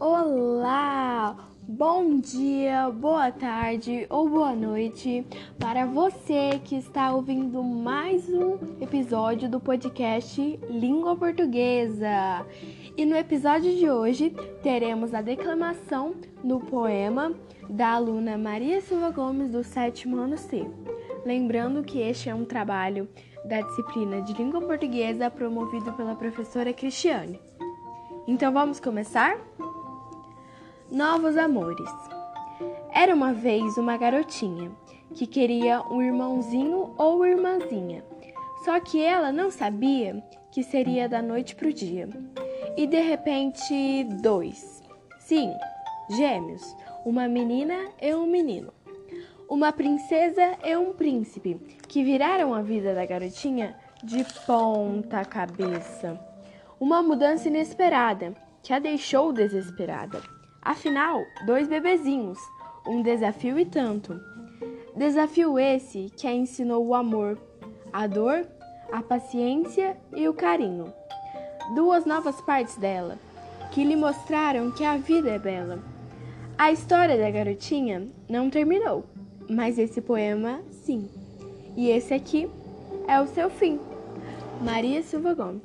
Olá! Bom dia, boa tarde ou boa noite para você que está ouvindo mais um episódio do podcast Língua Portuguesa. E no episódio de hoje teremos a declamação no poema da aluna Maria Silva Gomes do sétimo ano C. Lembrando que este é um trabalho da disciplina de língua portuguesa promovido pela professora Cristiane. Então vamos começar? Novos amores. Era uma vez uma garotinha que queria um irmãozinho ou irmãzinha. Só que ela não sabia que seria da noite pro dia. E de repente, dois. Sim, gêmeos, uma menina e um menino. Uma princesa e um príncipe que viraram a vida da garotinha de ponta cabeça. Uma mudança inesperada que a deixou desesperada. Afinal, dois bebezinhos, um desafio e tanto. Desafio esse que a ensinou o amor, a dor, a paciência e o carinho. Duas novas partes dela, que lhe mostraram que a vida é bela. A história da garotinha não terminou, mas esse poema sim. E esse aqui é o seu fim. Maria Silva Gomes.